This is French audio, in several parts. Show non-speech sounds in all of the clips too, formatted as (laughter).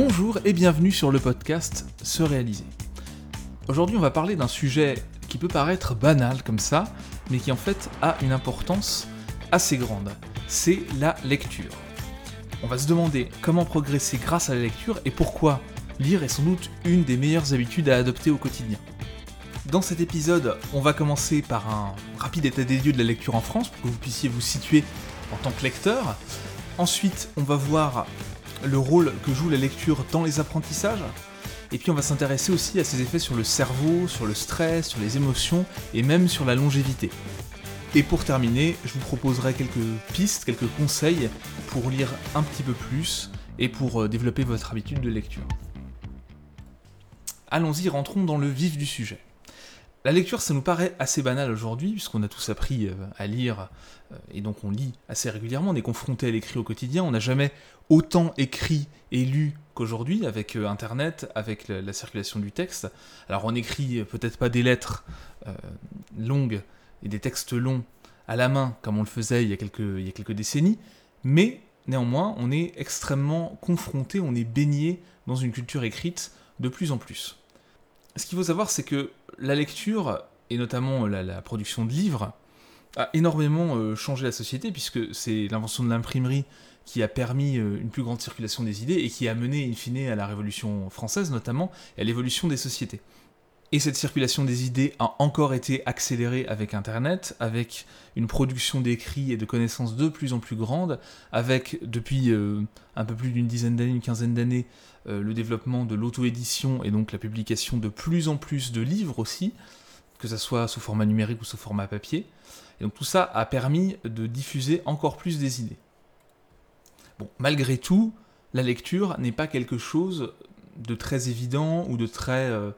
Bonjour et bienvenue sur le podcast Se réaliser. Aujourd'hui on va parler d'un sujet qui peut paraître banal comme ça, mais qui en fait a une importance assez grande. C'est la lecture. On va se demander comment progresser grâce à la lecture et pourquoi lire est sans doute une des meilleures habitudes à adopter au quotidien. Dans cet épisode, on va commencer par un rapide état des lieux de la lecture en France pour que vous puissiez vous situer en tant que lecteur. Ensuite, on va voir le rôle que joue la lecture dans les apprentissages. Et puis on va s'intéresser aussi à ses effets sur le cerveau, sur le stress, sur les émotions et même sur la longévité. Et pour terminer, je vous proposerai quelques pistes, quelques conseils pour lire un petit peu plus et pour euh, développer votre habitude de lecture. Allons-y, rentrons dans le vif du sujet. La lecture, ça nous paraît assez banal aujourd'hui, puisqu'on a tous appris euh, à lire, euh, et donc on lit assez régulièrement, on est confronté à l'écrit au quotidien, on n'a jamais autant écrit et lu qu'aujourd'hui, avec euh, Internet, avec la, circulation du texte. Alors on écrit peut-être pas des lettres longues et des textes longs à la main, comme on le faisait il y a quelques, il y a quelques décennies, mais néanmoins, on est extrêmement confronté, on est baigné dans une culture écrite de plus en plus. Ce qu'il faut savoir, c'est que la lecture, et notamment la, production de livres, a énormément euh, changé la société, puisque c'est l'invention de l'imprimerie qui a permis euh, une plus grande circulation des idées et qui a mené, in fine, à la Révolution française notamment, et à l'évolution des sociétés. Et cette circulation des idées a encore été accélérée avec Internet, avec une production d'écrits et de connaissances de plus en plus grande, avec depuis euh, un peu plus d'une dizaine d'années, une quinzaine d'années, euh, le développement de l'auto-édition et donc la publication de plus en plus de livres aussi, que ce soit sous format numérique ou sous format papier. Et donc tout ça a permis de diffuser encore plus des idées. Bon, malgré tout, la lecture n'est pas quelque chose de très évident ou de très... Euh,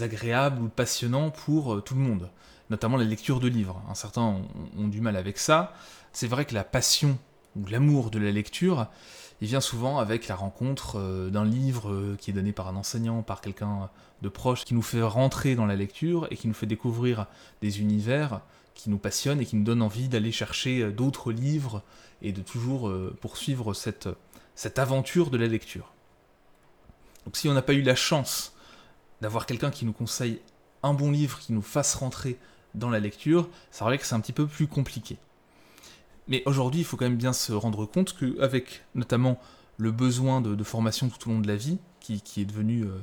agréable ou passionnant pour euh, tout le monde, notamment la lecture de livres. certains ont, du mal avec ça. C'est vrai que la passion ou l'amour de la lecture, il vient souvent avec la rencontre euh, d'un livre euh, qui est donné par un enseignant, par quelqu'un de proche, qui nous fait rentrer dans la lecture et qui nous fait découvrir des univers qui nous passionnent et qui nous donnent envie d'aller chercher d'autres livres et de toujours poursuivre cette, cette aventure de la lecture. Donc si on n'a pas eu la chance d'avoir quelqu'un qui nous conseille un bon livre qui nous fasse rentrer dans la lecture, c'est vrai que c'est un petit peu plus compliqué. Mais aujourd'hui, il faut quand même bien se rendre compte qu'avec notamment le besoin de, formation tout au long de la vie, qui, est devenu euh,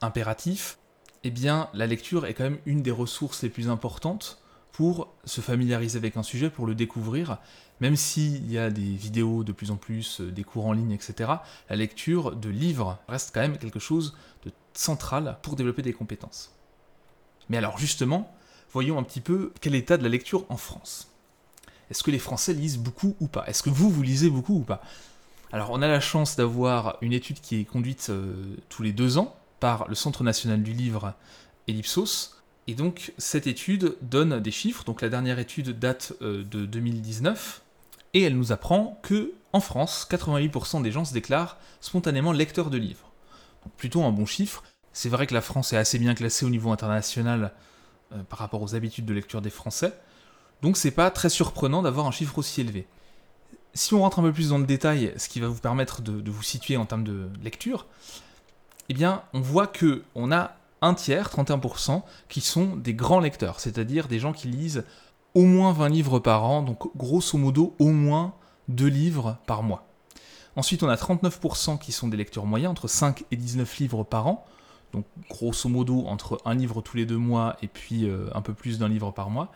impératif, eh bien, la lecture est quand même une des ressources les plus importantes pour se familiariser avec un sujet, pour le découvrir, même s'il y a des vidéos de plus en plus, euh, des cours en ligne, etc., la lecture de livres reste quand même quelque chose de central pour développer des compétences. Mais alors justement, voyons un petit peu quel est l'état de la lecture en France. Est-ce que les Français lisent beaucoup ou pas? Est-ce que vous, vous lisez beaucoup ou pas? Alors on a la chance d'avoir une étude qui est conduite euh, tous les deux ans par le Centre national du livre Ellipsos, et donc cette étude donne des chiffres, donc la dernière étude date euh, de 2019, et elle nous apprend que en France, 88% des gens se déclarent spontanément lecteurs de livres. Plutôt un bon chiffre. C'est vrai que la France est assez bien classée au niveau international euh, par rapport aux habitudes de lecture des Français, donc c'est pas très surprenant d'avoir un chiffre aussi élevé. Si on rentre un peu plus dans le détail, ce qui va vous permettre de, de vous situer en termes de lecture, eh bien, on voit que on a un tiers, 31%, qui sont des grands lecteurs, c'est-à-dire des gens qui lisent au moins 20 livres par an, donc grosso modo au moins 2 livres par mois. Ensuite, on a 39% qui sont des lecteurs moyens, entre 5 et 19 livres par an, donc grosso modo entre un livre tous les deux mois et puis euh, un peu plus d'un livre par mois.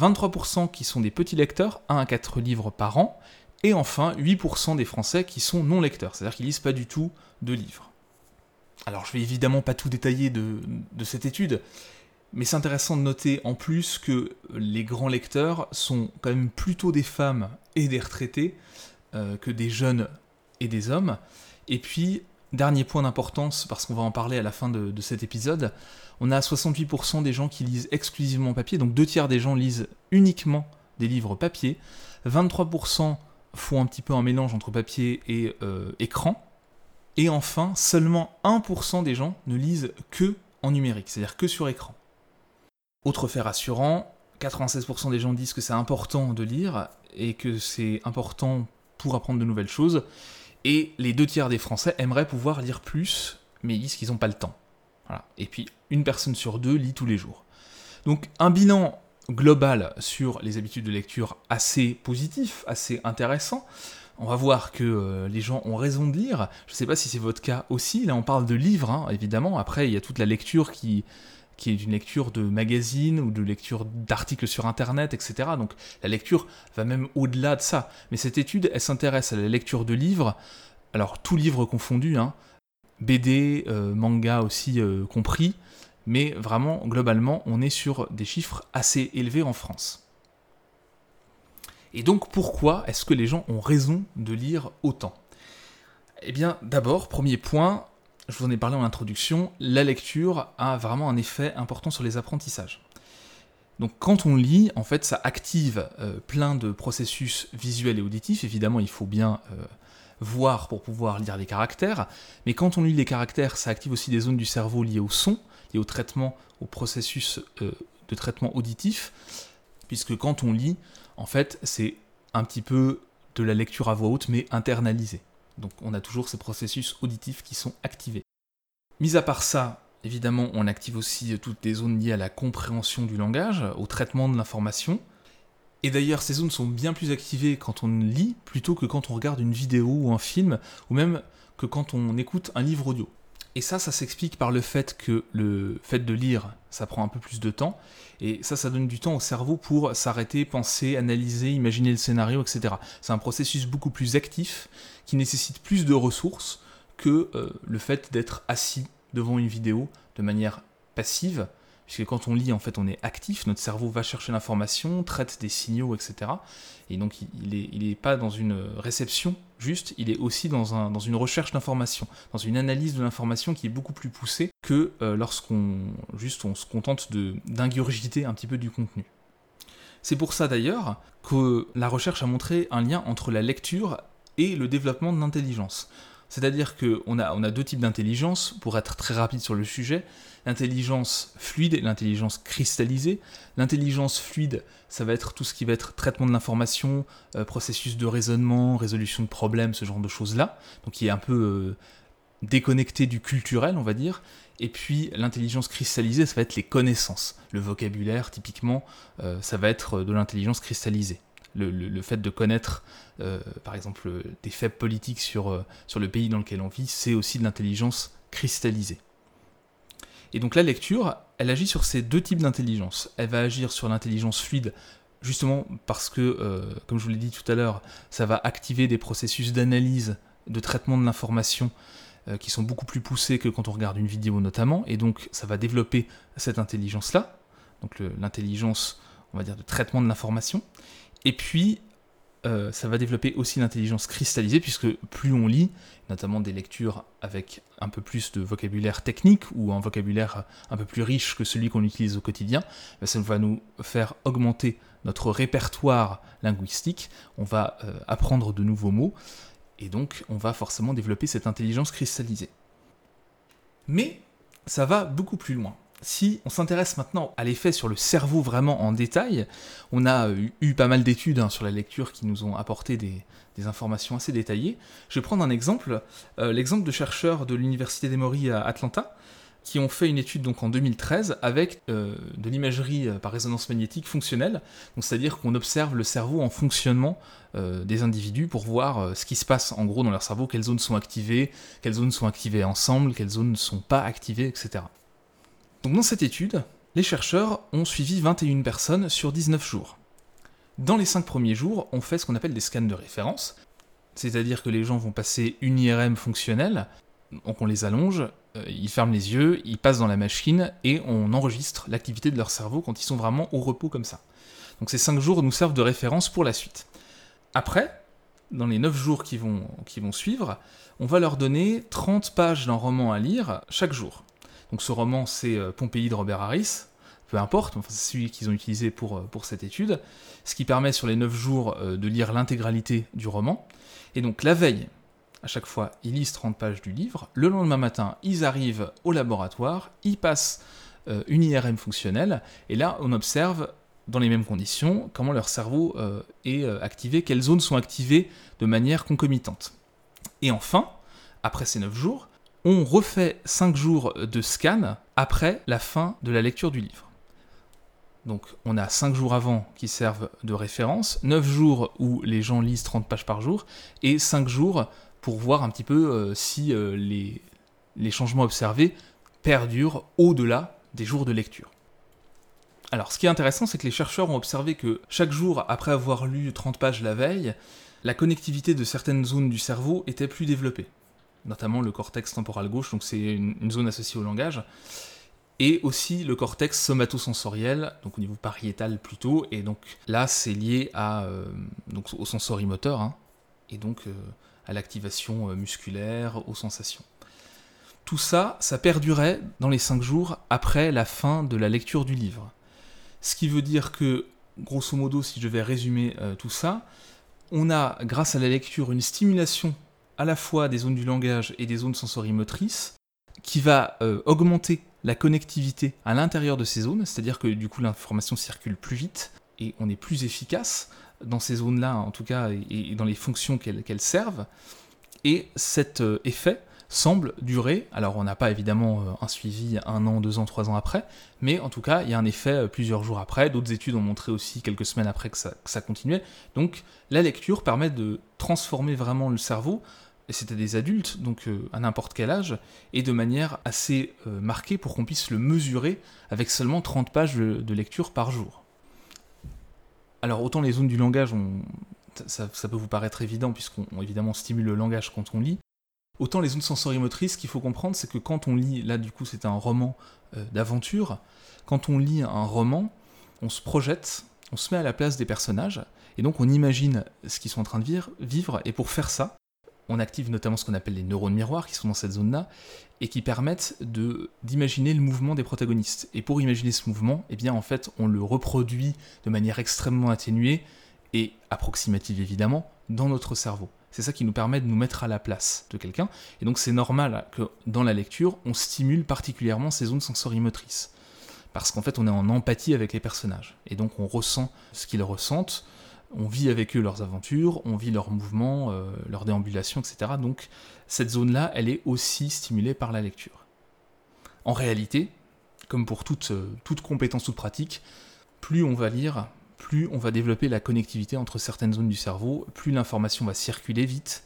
23% qui sont des petits lecteurs, 1 à 4 livres par an. Et enfin, 8% des Français qui sont non lecteurs, c'est-à-dire qu'ils lisent pas du tout de livres. Alors je vais évidemment pas tout détailler de, cette étude, mais c'est intéressant de noter en plus que les grands lecteurs sont quand même plutôt des femmes et des retraités euh, que des jeunes et des hommes. Et puis, dernier point d'importance, parce qu'on va en parler à la fin de, cet épisode, on a 68% des gens qui lisent exclusivement papier, donc deux tiers des gens lisent uniquement des livres papier, 23% font un petit peu un mélange entre papier et euh, écran, et enfin, seulement 1% des gens ne lisent que en numérique, c'est-à-dire que sur écran. Autre fait rassurant, 96% des gens disent que c'est important de lire et que c'est important pour apprendre de nouvelles choses. Et les deux tiers des Français aimeraient pouvoir lire plus, mais ils disent qu'ils n'ont pas le temps. Et puis, une personne sur deux lit tous les jours. Donc, un bilan global sur les habitudes de lecture assez positif, assez intéressant. On va voir que euh, les gens ont raison de lire. Je ne sais pas si c'est votre cas aussi. Là, on parle de livres, hein, évidemment. Après, il y a toute la lecture qui, qui est une lecture de magazines ou de lecture d'articles sur Internet, etc. Donc la lecture va même au-delà de ça. Mais cette étude, elle s'intéresse à la lecture de livres, alors tout livre confondu, hein, BD, euh, manga aussi euh, compris, mais vraiment, globalement, on est sur des chiffres assez élevés en France. Et donc pourquoi est-ce que les gens ont raison de lire autant? Eh bien d'abord, premier point, je vous en ai parlé en introduction, la lecture a vraiment un effet important sur les apprentissages. Donc quand on lit, en fait, ça active euh, plein de processus visuels et auditifs. Évidemment, il faut bien euh, voir pour pouvoir lire les caractères. Mais quand on lit les caractères, ça active aussi des zones du cerveau liées au son, liées au traitement, au processus euh, de traitement auditif. Puisque quand on lit, en fait, c'est un petit peu de la lecture à voix haute, mais internalisée. Donc on a toujours ces processus auditifs qui sont activés. Mis à part ça, évidemment, on active aussi toutes les zones liées à la compréhension du langage, au traitement de l'information. Et d'ailleurs, ces zones sont bien plus activées quand on lit plutôt que quand on regarde une vidéo ou un film, ou même que quand on écoute un livre audio. Et ça, ça s'explique par le fait que le fait de lire, ça prend un peu plus de temps, et ça, ça donne du temps au cerveau pour s'arrêter, penser, analyser, imaginer le scénario, etc. C'est un processus beaucoup plus actif, qui nécessite plus de ressources que euh, le fait d'être assis devant une vidéo de manière passive, puisque quand on lit, en fait, on est actif, notre cerveau va chercher l'information, traite des signaux, etc. Et donc, il n'est pas dans une réception juste, il est aussi dans, dans une recherche d'information, dans une analyse de l'information qui est beaucoup plus poussée que euh, lorsqu'on juste on se contente d'ingurgiter un petit peu du contenu. C'est pour ça d'ailleurs que la recherche a montré un lien entre la lecture et le développement de l'intelligence. C'est-à-dire qu'on a, on a deux types d'intelligence, pour être très rapide sur le sujet, l'intelligence fluide et l'intelligence cristallisée. L'intelligence fluide, ça va être tout ce qui va être traitement de l'information, euh, processus de raisonnement, résolution de problèmes, ce genre de choses-là, donc qui est un peu euh, déconnecté du culturel, on va dire. Et puis l'intelligence cristallisée, ça va être les connaissances. Le vocabulaire, typiquement, euh, ça va être de l'intelligence cristallisée le, fait de connaître, euh, par exemple, des faits politiques sur, euh, sur le pays dans lequel on vit, c'est aussi de l'intelligence cristallisée. Et donc la lecture, elle agit sur ces deux types d'intelligence. Elle va agir sur l'intelligence fluide, justement parce que, comme je vous l'ai dit tout à l'heure, ça va activer des processus d'analyse, de traitement de l'information qui sont beaucoup plus poussés que quand on regarde une vidéo notamment, et donc ça va développer cette intelligence-là, donc l'intelligence, on va dire, de traitement de l'information. Et puis, euh, ça va développer aussi l'intelligence cristallisée, puisque plus on lit, notamment des lectures avec un peu plus de vocabulaire technique ou un vocabulaire un peu plus riche que celui qu'on utilise au quotidien, ben, ça va nous faire augmenter notre répertoire linguistique, on va euh, apprendre de nouveaux mots, et donc on va forcément développer cette intelligence cristallisée. Mais ça va beaucoup plus loin. Si on s'intéresse maintenant à l'effet sur le cerveau vraiment en détail, on a eu, pas mal d'études hein, sur la lecture qui nous ont apporté des, informations assez détaillées. Je vais prendre un exemple, euh, l'exemple de chercheurs de l'Université d'Emory à Atlanta, qui ont fait une étude donc en 2013 avec euh, de l'imagerie euh, par résonance magnétique fonctionnelle, c'est-à-dire qu'on observe le cerveau en fonctionnement des individus pour voir ce qui se passe en gros dans leur cerveau, quelles zones sont activées, quelles zones sont activées ensemble, quelles zones ne sont pas activées, etc. Donc dans cette étude, les chercheurs ont suivi 21 personnes sur 19 jours. Dans les 5 premiers jours, on fait ce qu'on appelle des scans de référence, c'est-à-dire que les gens vont passer une IRM fonctionnelle, donc on les allonge, euh, ils ferment les yeux, ils passent dans la machine et on enregistre l'activité de leur cerveau quand ils sont vraiment au repos comme ça. Donc ces 5 jours nous servent de référence pour la suite. Après, dans les 9 jours qui vont, qui vont suivre, on va leur donner 30 pages d'un roman à lire chaque jour. Donc ce roman, c'est euh, Pompéi de Robert Harris, peu importe, enfin, c'est celui qu'ils ont utilisé pour, euh, pour cette étude, ce qui permet sur les 9 jours euh, de lire l'intégralité du roman. Et donc la veille, à chaque fois, ils lisent 30 pages du livre. Le lendemain matin, ils arrivent au laboratoire, ils passent une IRM fonctionnelle, et là, on observe dans les mêmes conditions comment leur cerveau est activé, quelles zones sont activées de manière concomitante. Et enfin, après ces 9 jours, on refait 5 jours de scan après la fin de la lecture du livre. Donc on a 5 jours avant qui servent de référence, 9 jours où les gens lisent 30 pages par jour, et 5 jours pour voir un petit peu euh, si euh, les, changements observés perdurent au-delà des jours de lecture. Alors ce qui est intéressant, c'est que les chercheurs ont observé que chaque jour après avoir lu 30 pages la veille, la connectivité de certaines zones du cerveau était plus développée, notamment le cortex temporal gauche, donc c'est une, zone associée au langage, et aussi le cortex somatosensoriel, donc au niveau pariétal plutôt, et donc là c'est lié euh, au sensorimoteur, hein, et donc à l'activation euh, musculaire, aux sensations. Tout ça, ça perdurait dans les 5 jours après la fin de la lecture du livre. Ce qui veut dire que, grosso modo, si je vais résumer tout ça, on a, grâce à la lecture, une stimulation à la fois des zones du langage et des zones sensorimotrices qui va euh, augmenter la connectivité à l'intérieur de ces zones, c'est-à-dire que du coup l'information circule plus vite et on est plus efficace dans ces zones-là, en tout cas, et, dans les fonctions qu'elles servent. Et cet euh, effet semble durer. Alors on n'a pas évidemment euh, un suivi un an, deux ans, trois ans après, mais en tout cas il y a un effet euh, plusieurs jours après. D'autres études ont montré aussi quelques semaines après que ça, continuait. Donc la lecture permet de transformer vraiment le cerveau, et c'était des adultes, donc à n'importe quel âge, et de manière assez marquée pour qu'on puisse le mesurer avec seulement 30 pages de, lecture par jour. Alors autant les zones du langage, ça, ça, peut vous paraître évident puisqu'on évidemment stimule le langage quand on lit, Autant les zones sensorimotrices, ce qu'il faut comprendre, c'est que quand on lit, là du coup c'est un roman euh, d'aventure, quand on lit un roman, on se projette, on se met à la place des personnages, et donc on imagine ce qu'ils sont en train de vivre, et pour faire ça, on active notamment ce qu'on appelle les neurones miroirs qui sont dans cette zone-là, et qui permettent d'imaginer le mouvement des protagonistes. Et pour imaginer ce mouvement, eh bien en fait on le reproduit de manière extrêmement atténuée, et approximative évidemment, dans notre cerveau. C'est ça qui nous permet de nous mettre à la place de quelqu'un. Et donc c'est normal que dans la lecture, on stimule particulièrement ces zones sensorimotrices. Parce qu'en fait, on est en empathie avec les personnages. Et donc on ressent ce qu'ils ressentent, on vit avec eux leurs aventures, on vit leurs mouvements, euh, leurs déambulations, etc. Donc cette zone-là, elle est aussi stimulée par la lecture. En réalité, comme pour toute, euh, toute compétence, toute pratique, plus on va lire, plus on va développer la connectivité entre certaines zones du cerveau, plus l'information va circuler vite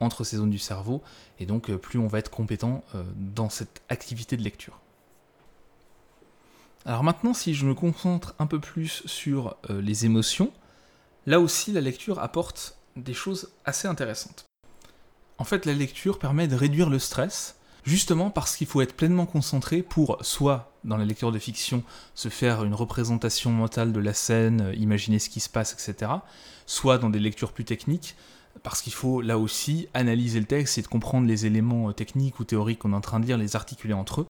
entre ces zones du cerveau, et donc euh, plus on va être compétent dans cette activité de lecture. Alors maintenant, si je me concentre un peu plus sur les émotions, là aussi la lecture apporte des choses assez intéressantes. En fait, la lecture permet de réduire le stress, justement parce qu'il faut être pleinement concentré pour soit dans la lecture de fiction se faire une représentation mentale de la scène, euh, imaginer ce qui se passe, etc. Soit dans des lectures plus techniques, parce qu'il faut là aussi analyser le texte et de comprendre les éléments euh, techniques ou théoriques qu'on est en train de lire, les articuler entre eux.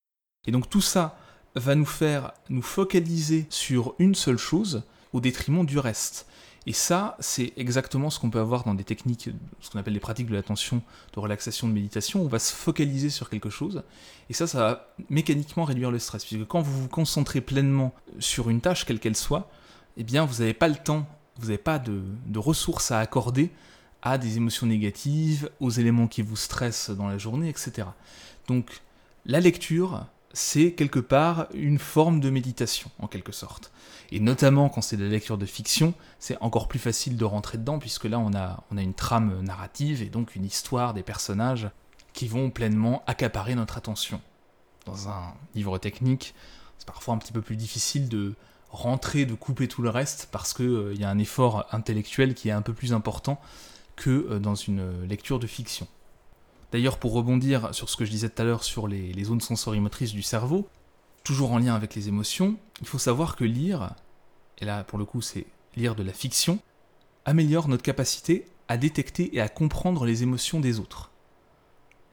Et donc tout ça va nous faire nous focaliser sur une seule chose au détriment du reste. Et ça, c'est exactement ce qu'on peut avoir dans des techniques, ce qu'on appelle les pratiques de l'attention, de relaxation, de méditation. On va se focaliser sur quelque chose. Et ça, ça va mécaniquement réduire le stress. Puisque quand vous vous concentrez pleinement sur une tâche, quelle qu'elle soit, eh bien, vous n'avez pas le temps, vous n'avez pas de, de ressources à accorder à des émotions négatives, aux éléments qui vous stressent dans la journée, etc. Donc, la lecture, c'est quelque part une forme de méditation, en quelque sorte. Et notamment quand c'est de la lecture de fiction, c'est encore plus facile de rentrer dedans, puisque là on a, on a une trame narrative et donc une histoire des personnages qui vont pleinement accaparer notre attention. Dans un livre technique, c'est parfois un petit peu plus difficile de rentrer, de couper tout le reste, parce qu'il euh, y a un effort intellectuel qui est un peu plus important que euh, dans une lecture de fiction. D'ailleurs, pour rebondir sur ce que je disais tout à l'heure sur les, zones sensorimotrices du cerveau, toujours en lien avec les émotions, il faut savoir que lire, et là pour le coup c'est lire de la fiction, améliore notre capacité à détecter et à comprendre les émotions des autres.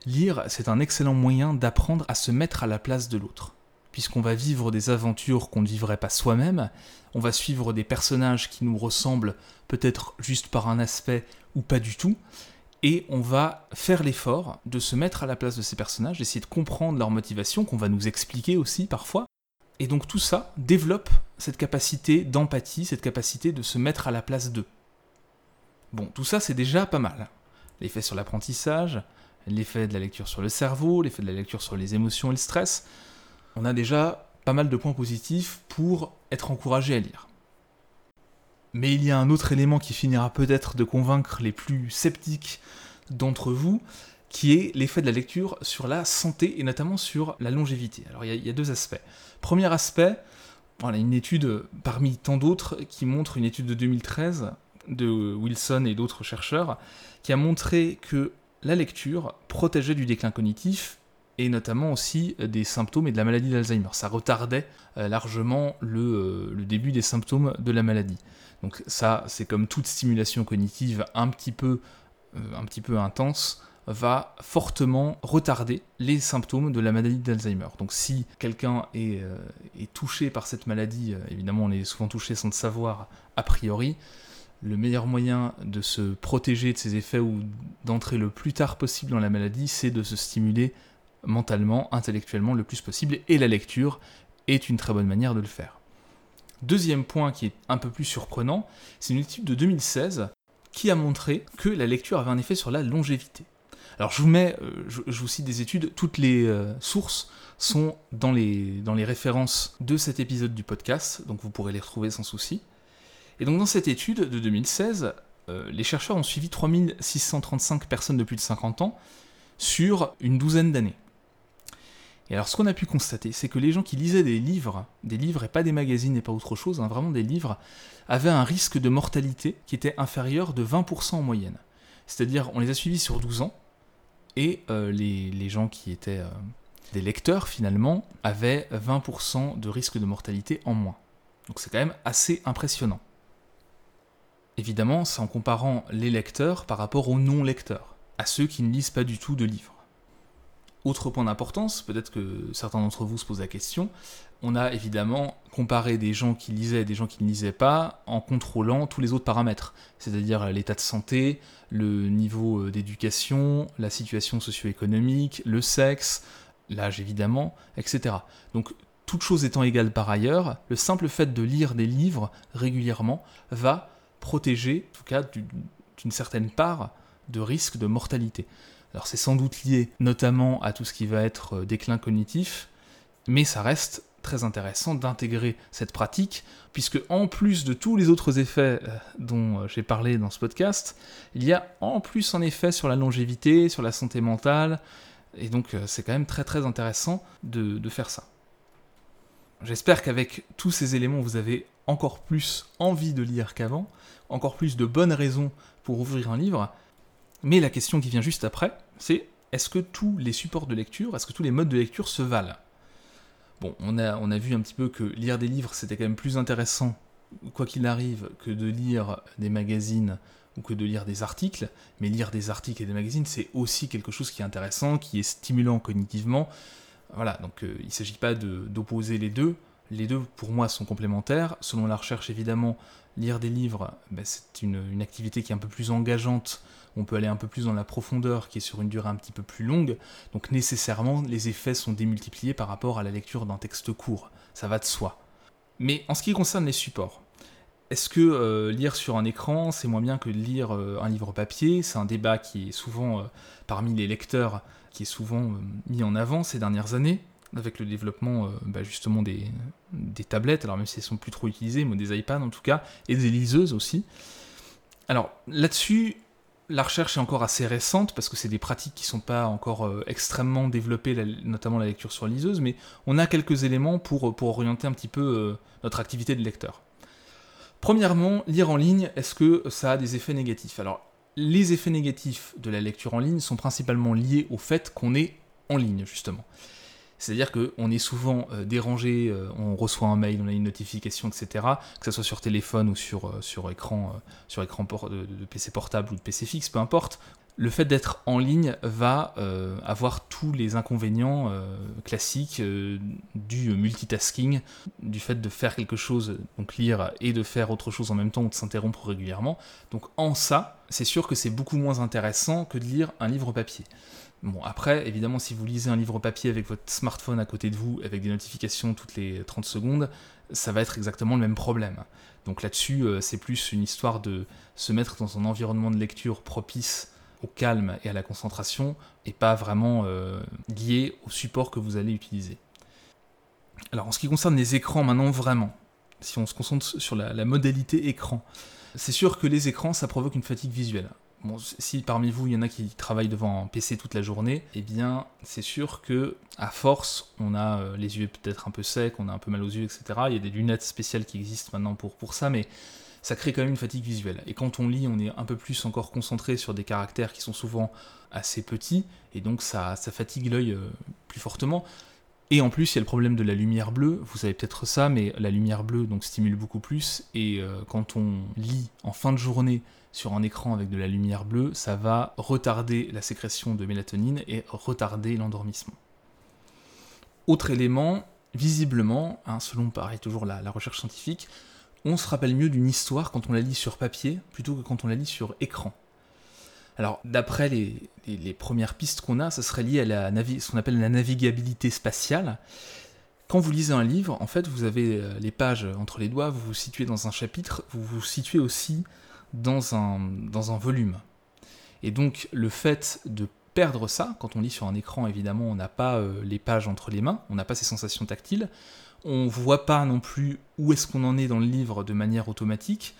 Lire, c'est un excellent moyen d'apprendre à se mettre à la place de l'autre. Puisqu'on va vivre des aventures qu'on ne vivrait pas soi-même, on va suivre des personnages qui nous ressemblent peut-être juste par un aspect ou pas du tout, et on va faire l'effort de se mettre à la place de ces personnages, d'essayer de comprendre leur motivation, qu'on va nous expliquer aussi parfois. Et donc tout ça développe cette capacité d'empathie, cette capacité de se mettre à la place d'eux. Bon, tout ça c'est déjà pas mal. l'effet sur l'apprentissage, l'effet de la lecture sur le cerveau, l'effet de la lecture sur les émotions et le stress. On a déjà pas mal de points positifs pour être encouragé à lire. Mais il y a un autre élément qui finira peut-être de convaincre les plus sceptiques d'entre vous, qui est l'effet de la lecture sur la santé et notamment sur la longévité. Alors il y, a, deux aspects. Premier aspect, voilà, une étude parmi tant d'autres qui montre une étude de 2013 de Wilson et d'autres chercheurs qui a montré que la lecture protégeait du déclin cognitif et notamment aussi des symptômes et de la maladie d'Alzheimer. Ça retardait euh, largement euh, le, début des symptômes de la maladie. Donc ça, c'est comme toute stimulation cognitive un petit peu, euh, un petit peu intense, va fortement retarder les symptômes de la maladie d'Alzheimer. Donc si quelqu'un est, est, touché par cette maladie, évidemment on est souvent touché sans le savoir a priori, le meilleur moyen de se protéger de ces effets ou d'entrer le plus tard possible dans la maladie, c'est de se stimuler mentalement, intellectuellement le plus possible, et la lecture est une très bonne manière de le faire. Deuxième point qui est un peu plus surprenant, c'est une étude de 2016 qui a montré que la lecture avait un effet sur la longévité. Alors je vous mets, euh, je, vous cite des études, toutes les euh, sources sont dans les, dans les références de cet épisode du podcast, donc vous pourrez les retrouver sans souci. Et donc dans cette étude de 2016, euh, les chercheurs ont suivi 3635 personnes de plus de 50 ans sur une douzaine d'années. Et alors ce qu'on a pu constater, c'est que les gens qui lisaient des livres, des livres et pas des magazines et pas autre chose, hein, vraiment des livres, avaient un risque de mortalité qui était inférieur de 20% en moyenne. C'est-à-dire on les a suivis sur 12 ans, et euh, les, gens qui étaient euh, des lecteurs finalement avaient 20% de risque de mortalité en moins. Donc c'est quand même assez impressionnant. Évidemment, c'est en comparant les lecteurs par rapport aux non-lecteurs, à ceux qui ne lisent pas du tout de livres. Autre point d'importance, peut-être que certains d'entre vous se posent la question, on a évidemment comparé des gens qui lisaient et des gens qui ne lisaient pas en contrôlant tous les autres paramètres, c'est-à-dire l'état de santé, le niveau euh, d'éducation, la situation socio-économique, le sexe, l'âge évidemment, etc. Donc toutes choses étant égales par ailleurs, le simple fait de lire des livres régulièrement va protéger, en tout cas d'une certaine part, de risque de mortalité. Alors c'est sans doute lié notamment à tout ce qui va être euh, déclin cognitif, mais ça reste très intéressant d'intégrer cette pratique, puisque en plus de tous les autres effets euh, dont euh, j'ai parlé dans ce podcast, il y a en plus un effet sur la longévité, sur la santé mentale, et donc c'est quand même très très intéressant de, de faire ça. J'espère qu'avec tous ces éléments, vous avez encore plus envie de lire qu'avant, encore plus de bonnes raisons pour ouvrir un livre. Mais la question qui vient juste après, c'est est-ce que tous les supports de lecture, est-ce que tous les modes de lecture se valent? Bon, on a, vu un petit peu que lire des livres, c'était quand même plus intéressant, quoi qu'il arrive, que de lire des magazines ou que de lire des articles. Mais lire des articles et des magazines, c'est aussi quelque chose qui est intéressant, qui est stimulant cognitivement. Voilà, donc euh, il ne s'agit pas d'opposer les deux. Les deux, pour moi, sont complémentaires. Selon la recherche, évidemment, lire des livres, ben, c'est une, activité qui est un peu plus engageante. On peut aller un peu plus dans la profondeur, qui est sur une durée un petit peu plus longue. Donc nécessairement, les effets sont démultipliés par rapport à la lecture d'un texte court. Ça va de soi. Mais en ce qui concerne les supports, est-ce que euh, lire sur un écran, c'est moins bien que lire euh, un livre papier? C'est un débat qui est souvent, euh, parmi les lecteurs, qui est souvent mis en avant ces dernières années avec le développement euh, bah, justement des, tablettes, alors même si elles sont plus trop utilisées, mais des iPads en tout cas, et des liseuses aussi. Alors là-dessus, la recherche est encore assez récente parce que c'est des pratiques qui ne sont pas encore euh, extrêmement développées, notamment la lecture sur liseuse, mais on a quelques éléments pour, pour orienter un petit peu euh, notre activité de lecteur. Premièrement, lire en ligne, est-ce que ça a des effets négatifs? Alors, les effets négatifs de la lecture en ligne sont principalement liés au fait qu'on est en ligne, justement. C'est-à-dire qu'on est souvent euh, dérangé, euh, on reçoit un mail, on a une notification, etc., que ce soit sur téléphone ou sur, euh, écran, sur écran de, de, PC portable ou de PC fixe, peu importe. Le fait d'être en ligne va avoir tous les inconvénients classiques du multitasking, du fait de faire quelque chose, donc lire et de faire autre chose en même temps ou de s'interrompre régulièrement. Donc en ça, c'est sûr que c'est beaucoup moins intéressant que de lire un livre papier. Bon, après, évidemment, si vous lisez un livre papier avec votre smartphone à côté de vous, avec des notifications toutes les 30 secondes, ça va être exactement le même problème. Donc là-dessus, euh, c'est plus une histoire de se mettre dans un environnement de lecture propice au calme et à la concentration et pas vraiment euh, lié au support que vous allez utiliser. Alors en ce qui concerne les écrans maintenant vraiment, si on se concentre sur la, modalité écran, c'est sûr que les écrans ça provoque une fatigue visuelle. Si parmi vous il y en a qui travaillent devant un PC toute la journée, eh bien c'est sûr que à force on a euh, les yeux peut-être un peu secs, on a un peu mal aux yeux, etc. Il y a des lunettes spéciales qui existent maintenant pour, pour ça, mais ça crée quand même une fatigue visuelle. Et quand on lit, on est un peu plus encore concentré sur des caractères qui sont souvent assez petits, et donc ça, ça fatigue l'œil euh, plus fortement. Et en plus, il y a le problème de la lumière bleue. Vous savez peut-être ça, mais la lumière bleue donc stimule beaucoup plus. Et euh, quand on lit en fin de journée sur un écran avec de la lumière bleue, ça va retarder la sécrétion de mélatonine et retarder l'endormissement. Autre élément, visiblement, hein, selon pareil toujours la recherche scientifique, on se rappelle mieux d'une histoire quand on la lit sur papier plutôt que quand on la lit sur écran. Alors, d'après les, premières pistes qu'on a, ça serait lié à la ce qu'on appelle la navigabilité spatiale. Quand vous lisez un livre, en fait, vous avez euh, les pages entre les doigts, vous vous situez dans un chapitre, vous vous situez aussi dans un, dans un volume. Et donc, le fait de perdre ça, quand on lit sur un écran, évidemment, on n'a pas euh, les pages entre les mains, on n'a pas ces sensations tactiles on voit pas non plus où est-ce qu'on en est dans le livre de manière automatique.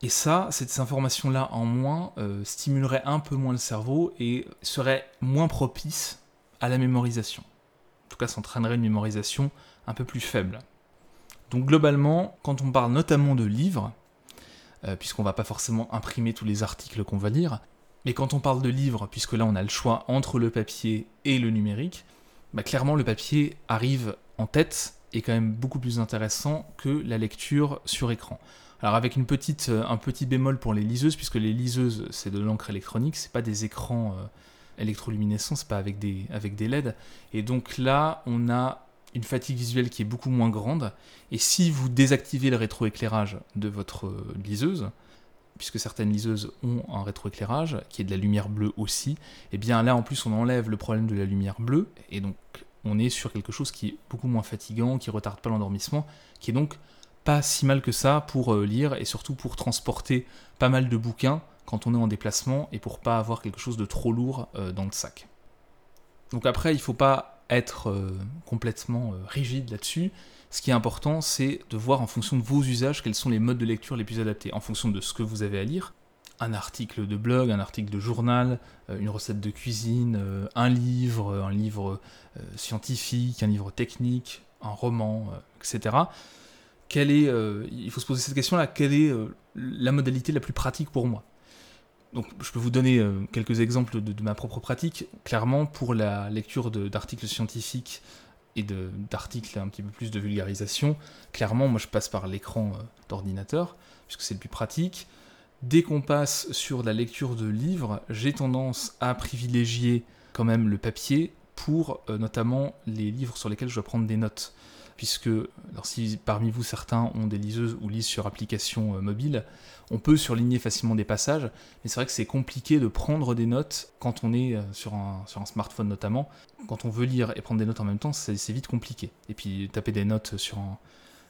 Et ça, cette information-là en moins euh, stimulerait un peu moins le cerveau et serait moins propice à la mémorisation. En tout cas, entraînerait une mémorisation un peu plus faible. Donc globalement, quand on parle notamment de livres, euh, puisqu'on va pas forcément imprimer tous les articles qu'on va lire, mais quand on parle de livres, puisque là on a le choix entre le papier et le numérique, bah, clairement le papier arrive en tête est quand même beaucoup plus intéressant que la lecture sur écran. Alors avec une petite, euh, un petit bémol pour les liseuses, puisque les liseuses c'est de l'encre électronique, c'est pas des écrans euh, électroluminescents, c'est pas avec des, avec des LED. Et donc là, on a une fatigue visuelle qui est beaucoup moins grande. Et si vous désactivez le rétroéclairage de votre liseuse, puisque certaines liseuses ont un rétroéclairage, qui est de la lumière bleue aussi, et eh bien là en plus on enlève le problème de la lumière bleue, et donc on est sur quelque chose qui est beaucoup moins fatigant, qui retarde pas l'endormissement, qui est donc pas si mal que ça pour euh, lire et surtout pour transporter pas mal de bouquins quand on est en déplacement et pour pas avoir quelque chose de trop lourd euh, dans le sac. Donc après, il faut pas être euh, complètement rigide là-dessus. Ce qui est important, c'est de voir en fonction de vos usages quels sont les modes de lecture les plus adaptés, en fonction de ce que vous avez à lire, un article de blog, un article de journal, euh, une recette de cuisine, euh, un livre, un livre euh, scientifique, un livre technique, un roman, etc. Il faut se poser cette question-là, quelle est la modalité la plus pratique pour moi? Donc, je peux vous donner quelques exemples de, ma propre pratique. Clairement, pour la lecture d'articles scientifiques et d'articles un petit peu plus de vulgarisation, clairement, moi, je passe par l'écran d'ordinateur, puisque c'est le plus pratique. Dès qu'on passe sur la lecture de livres, j'ai tendance à privilégier quand même le papier pour euh, notamment les livres sur lesquels je dois prendre des notes. Puisque, alors si parmi vous certains ont des liseuses ou lisent sur application euh, mobile, on peut surligner facilement des passages, mais c'est vrai que c'est compliqué de prendre des notes quand on est euh, sur un, sur un smartphone notamment. Quand on veut lire et prendre des notes en même temps, c'est vite compliqué. Et puis taper des notes sur un,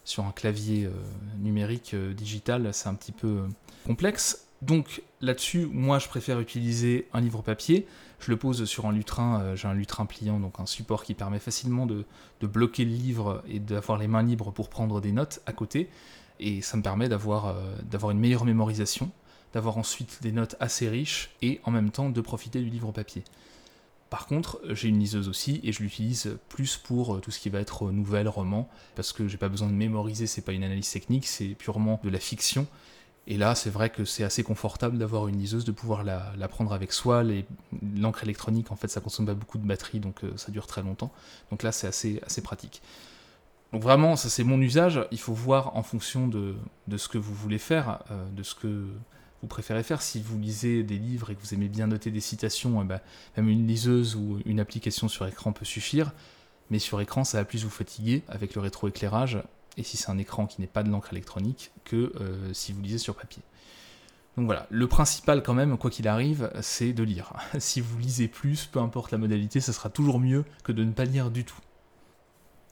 sur un clavier numérique digital, c'est un petit peu complexe. Donc là-dessus, moi je préfère utiliser un livre papier. Je le pose sur un lutrin, euh, j'ai un lutrin pliant, donc un support qui permet facilement de, bloquer le livre et d'avoir les mains libres pour prendre des notes à côté. Et ça me permet d'avoir euh, une meilleure mémorisation, d'avoir ensuite des notes assez riches et en même temps de profiter du livre papier. Par contre, j'ai une liseuse aussi et je l'utilise plus pour euh, tout ce qui va être nouvelles, romans, parce que j'ai pas besoin de mémoriser, c'est pas une analyse technique, c'est purement de la fiction et là, c'est vrai que c'est assez confortable d'avoir une liseuse, de pouvoir la, prendre avec soi. L'encre électronique, en fait, ça consomme pas beaucoup de batterie, donc euh, ça dure très longtemps. Donc là, c'est assez, pratique. Donc vraiment, ça c'est mon usage. Il faut voir en fonction de, ce que vous voulez faire, euh, de ce que vous préférez faire. Si vous lisez des livres et que vous aimez bien noter des citations, eh ben, même une liseuse ou une application sur écran peut suffire. Mais sur écran, ça va plus vous fatiguer avec le rétroéclairage et si c'est un écran qui n'est pas de l'encre électronique, que euh, si vous lisez sur papier. Donc voilà, le principal quand même, quoi qu'il arrive, c'est de lire. (laughs) si vous lisez plus, peu importe la modalité, ça sera toujours mieux que de ne pas lire du tout.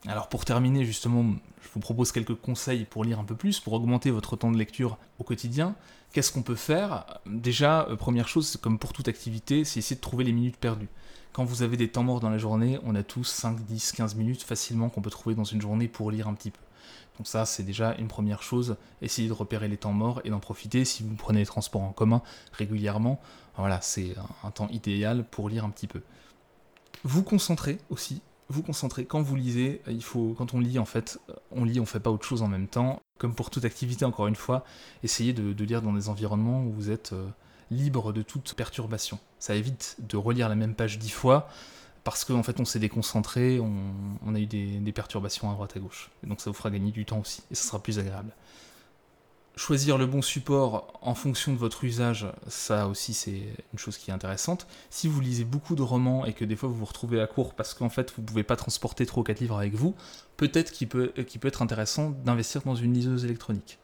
Alors pour terminer justement, je vous propose quelques conseils pour lire un peu plus, pour augmenter votre temps de lecture au quotidien. Qu'est-ce qu'on peut faire? Déjà, euh, première chose, comme pour toute activité, c'est essayer de trouver les minutes perdues. Quand vous avez des temps morts dans la journée, on a tous 5, 10, 15 minutes facilement qu'on peut trouver dans une journée pour lire un petit peu. Donc ça, c'est déjà une première chose. Essayez de repérer les temps morts et d'en profiter. Si vous prenez les transports en commun régulièrement, voilà, c'est un temps idéal pour lire un petit peu. Vous concentrez aussi. Vous concentrez quand vous lisez. Il faut, quand on lit en fait, on lit, on fait pas autre chose en même temps. Comme pour toute activité, encore une fois, essayez de, lire dans des environnements où vous êtes euh, libre de toute perturbation. Ça évite de relire la même page dix fois parce qu'en fait on s'est déconcentré, on, a eu des, perturbations à droite à gauche. Et donc ça vous fera gagner du temps aussi, et ça sera plus agréable. Choisir le bon support en fonction de votre usage, ça aussi c'est une chose qui est intéressante. Si vous lisez beaucoup de romans et que des fois vous vous retrouvez à court parce qu'en fait vous ne pouvez pas transporter trop 4 livres avec vous, peut-être qu'il peut, peut être intéressant d'investir dans une liseuse électronique.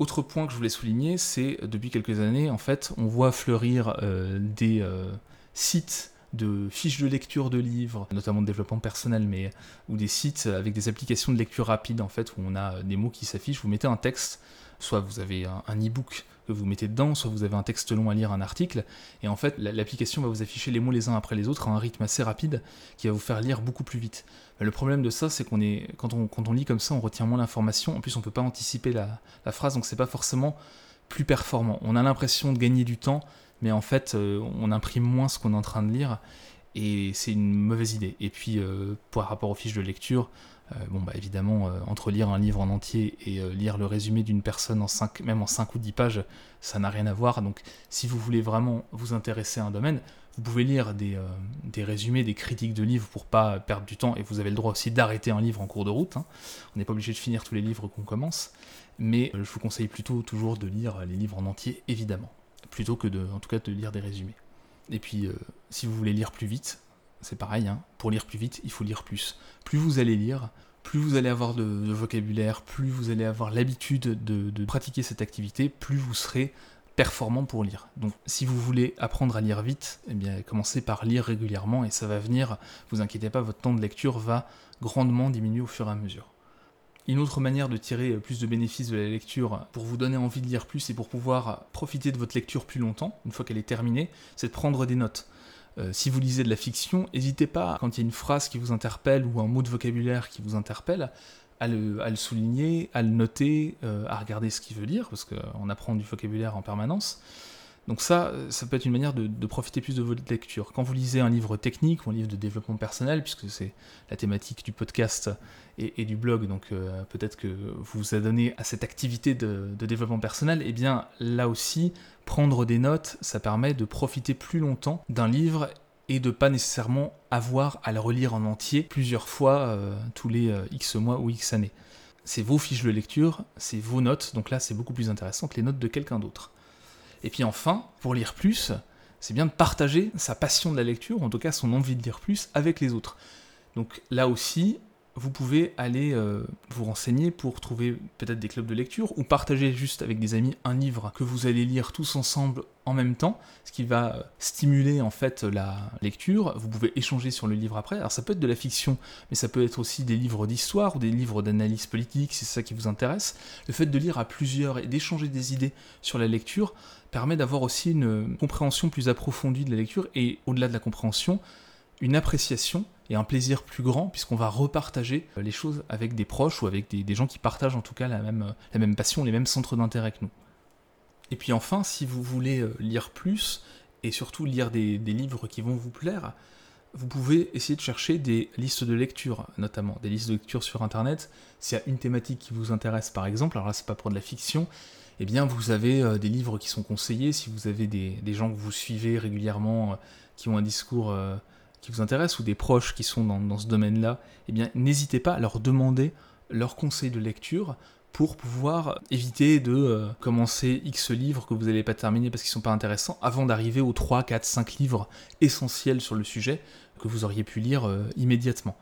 Autre point que je voulais souligner, c'est depuis quelques années, en fait, on voit fleurir euh, des euh, sites de fiches de lecture de livres, notamment de développement personnel, mais ou des sites avec des applications de lecture rapide, en fait, où on a des mots qui s'affichent. Vous mettez un texte, soit vous avez un, e-book que vous mettez dedans, soit vous avez un texte long à lire, un article, et en fait, l'application va vous afficher les mots les uns après les autres à un rythme assez rapide qui va vous faire lire beaucoup plus vite. Le problème de ça, c'est qu'on est, quand on, quand on lit comme ça, on retient moins l'information. En plus, on peut pas anticiper la, la phrase, donc c'est pas forcément plus performant. On a l'impression de gagner du temps, mais en fait, euh, on imprime moins ce qu'on est en train de lire, et c'est une mauvaise idée. Et puis, euh, par rapport aux fiches de lecture, euh, bon, bah, évidemment, entre lire un livre en entier et lire le résumé d'une personne, en 5, même en 5 ou 10 pages, ça n'a rien à voir. Donc, si vous voulez vraiment vous intéresser à un domaine, vous pouvez lire des, résumés, des critiques de livres pour pas perdre du temps, et vous avez le droit aussi d'arrêter un livre en cours de route. Hein. On n'est pas obligé de finir tous les livres qu'on commence, mais je vous conseille plutôt toujours de lire les livres en entier, évidemment plutôt que de, lire des résumés. Et puis, euh, si vous voulez lire plus vite, c'est pareil, hein, pour lire plus vite, il faut lire plus. Plus vous allez lire, plus vous allez avoir de, vocabulaire, plus vous allez avoir l'habitude de, pratiquer cette activité, plus vous serez performant pour lire. Donc si vous voulez apprendre à lire vite, eh bien commencez par lire régulièrement et ça va venir, vous inquiétez pas, votre temps de lecture va grandement diminuer au fur et à mesure. Une autre manière de tirer plus de bénéfices de la lecture pour vous donner envie de lire plus et pour pouvoir profiter de votre lecture plus longtemps, une fois qu'elle est terminée, c'est de prendre des notes. Euh, si vous lisez de la fiction, n'hésitez pas, quand il y a une phrase qui vous interpelle ou un mot de vocabulaire qui vous interpelle, à le, souligner, à le noter, euh, à regarder ce qu'il veut dire, parce qu'on apprend du vocabulaire en permanence. Donc ça, ça peut être une manière de, profiter plus de votre lecture. Quand vous lisez un livre technique ou un livre de développement personnel, puisque c'est la thématique du podcast et, du blog, donc euh, peut-être que vous vous adonnez à cette activité de, développement personnel, et eh bien là aussi, prendre des notes, ça permet de profiter plus longtemps d'un livre et de pas nécessairement avoir à le relire en entier plusieurs fois euh, tous les euh, X mois ou X années. C'est vos fiches de lecture, c'est vos notes, donc là c'est beaucoup plus intéressant que les notes de quelqu'un d'autre. Et puis enfin, pour lire plus, c'est bien de partager sa passion de la lecture, en tout cas son envie de lire plus, avec les autres. Donc là aussi, vous pouvez aller euh, vous renseigner pour trouver peut-être des clubs de lecture ou partager juste avec des amis un livre que vous allez lire tous ensemble en même temps, ce qui va stimuler en fait la lecture. Vous pouvez échanger sur le livre après. Alors ça peut être de la fiction, mais ça peut être aussi des livres d'histoire ou des livres d'analyse politique si c'est ça qui vous intéresse. Le fait de lire à plusieurs et d'échanger des idées sur la lecture permet d'avoir aussi une compréhension plus approfondie de la lecture et au-delà de la compréhension, une appréciation et un plaisir plus grand puisqu'on va repartager euh, les choses avec des proches ou avec des, gens qui partagent en tout cas la même, euh, la même passion, les mêmes centres d'intérêt que nous. Et puis enfin, si vous voulez euh, lire plus et surtout lire des, livres qui vont vous plaire, vous pouvez essayer de chercher des listes de lecture, notamment des listes de lecture sur Internet. S'il y a une thématique qui vous intéresse par exemple, alors là c'est pas pour de la fiction, eh bien vous avez des livres qui sont conseillés, si vous avez des, gens que vous suivez régulièrement, qui ont un discours qui vous intéressent ou des proches qui sont dans, ce domaine-là, eh bien n'hésitez pas à leur demander leurs conseils de lecture pour pouvoir éviter de euh, commencer X livres que vous n'allez pas terminer parce qu'ils ne sont pas intéressants avant d'arriver aux 3, 4, 5 livres essentiels sur le sujet que vous auriez pu lire euh, immédiatement.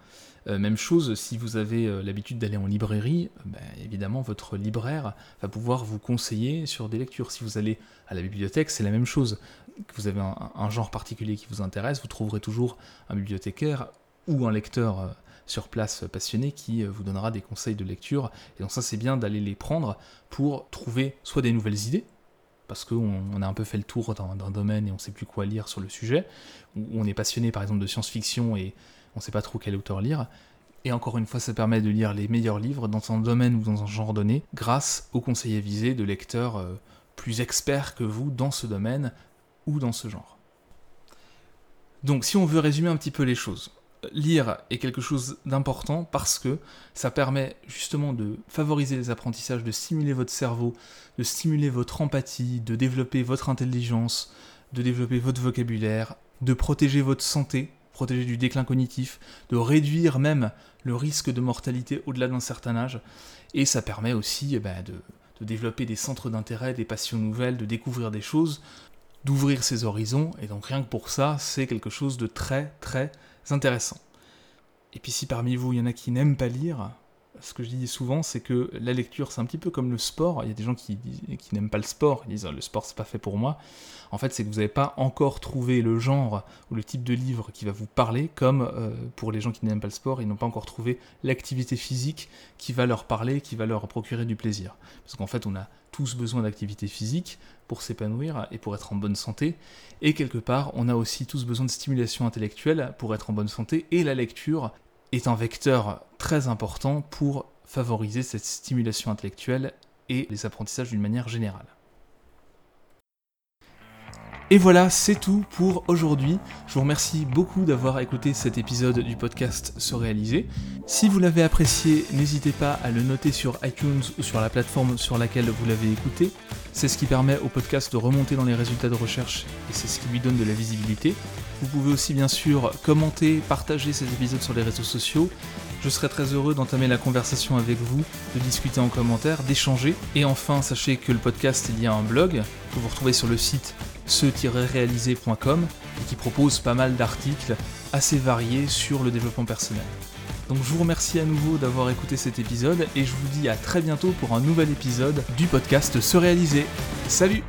Euh, même chose, si vous avez euh, l'habitude d'aller en librairie, euh, ben, évidemment, votre libraire va pouvoir vous conseiller sur des lectures. Si vous allez à la bibliothèque, c'est la même chose. Que vous avez un, genre particulier qui vous intéresse, vous trouverez toujours un bibliothécaire ou un lecteur sur place passionné qui vous donnera des conseils de lecture. Et donc ça c'est bien d'aller les prendre pour trouver soit des nouvelles idées, parce qu'on a un peu fait le tour d'un domaine et on ne sait plus quoi lire sur le sujet, ou on est passionné par exemple de science-fiction et on ne sait pas trop quel auteur lire. Et encore une fois, ça permet de lire les meilleurs livres dans un domaine ou dans un genre donné, grâce aux conseils avisés de lecteurs euh, plus experts que vous dans ce domaine ou dans ce genre. Donc si on veut résumer un petit peu les choses, lire est quelque chose d'important parce que ça permet justement de favoriser les apprentissages, de stimuler votre cerveau, de stimuler votre empathie, de développer votre intelligence, de développer votre vocabulaire, de protéger votre santé, protéger du déclin cognitif, de réduire même le risque de mortalité au-delà d'un certain âge. Et ça permet aussi eh ben, de, de développer des centres d'intérêt, des passions nouvelles, de découvrir des choses, d'ouvrir ses horizons. Et donc rien que pour ça, c'est quelque chose de très très intéressant. Et puis si parmi vous, il y en a qui n'aiment pas lire, ce que je dis souvent, c'est que la lecture, c'est un petit peu comme le sport. Il y a des gens qui, n'aiment pas le sport, ils disent le sport, c'est pas fait pour moi. En fait, c'est que vous n'avez pas encore trouvé le genre ou le type de livre qui va vous parler, comme euh, pour les gens qui n'aiment pas le sport, ils n'ont pas encore trouvé l'activité physique qui va leur parler, qui va leur procurer du plaisir. Parce qu'en fait, on a tous besoin d'activité physique pour s'épanouir et pour être en bonne santé. Et quelque part, on a aussi tous besoin de stimulation intellectuelle pour être en bonne santé. Et la lecture est un vecteur très important pour favoriser cette stimulation intellectuelle et les apprentissages d'une manière générale. Et voilà, c'est tout pour aujourd'hui. Je vous remercie beaucoup d'avoir écouté cet épisode du podcast Se réaliser. Si vous l'avez apprécié, n'hésitez pas à le noter sur iTunes ou sur la plateforme sur laquelle vous l'avez écouté. C'est ce qui permet au podcast de remonter dans les résultats de recherche et c'est ce qui lui donne de la visibilité. Vous pouvez aussi bien sûr commenter, partager ces épisodes sur les réseaux sociaux. Je serai très heureux d'entamer la conversation avec vous, de discuter en commentaire, d'échanger. Et enfin, sachez que le podcast est lié à un blog que vous retrouvez sur le site ce-réalisé.com et qui propose pas mal d'articles assez variés sur le développement personnel. Donc je vous remercie à nouveau d'avoir écouté cet épisode et je vous dis à très bientôt pour un nouvel épisode du podcast Se réaliser. Salut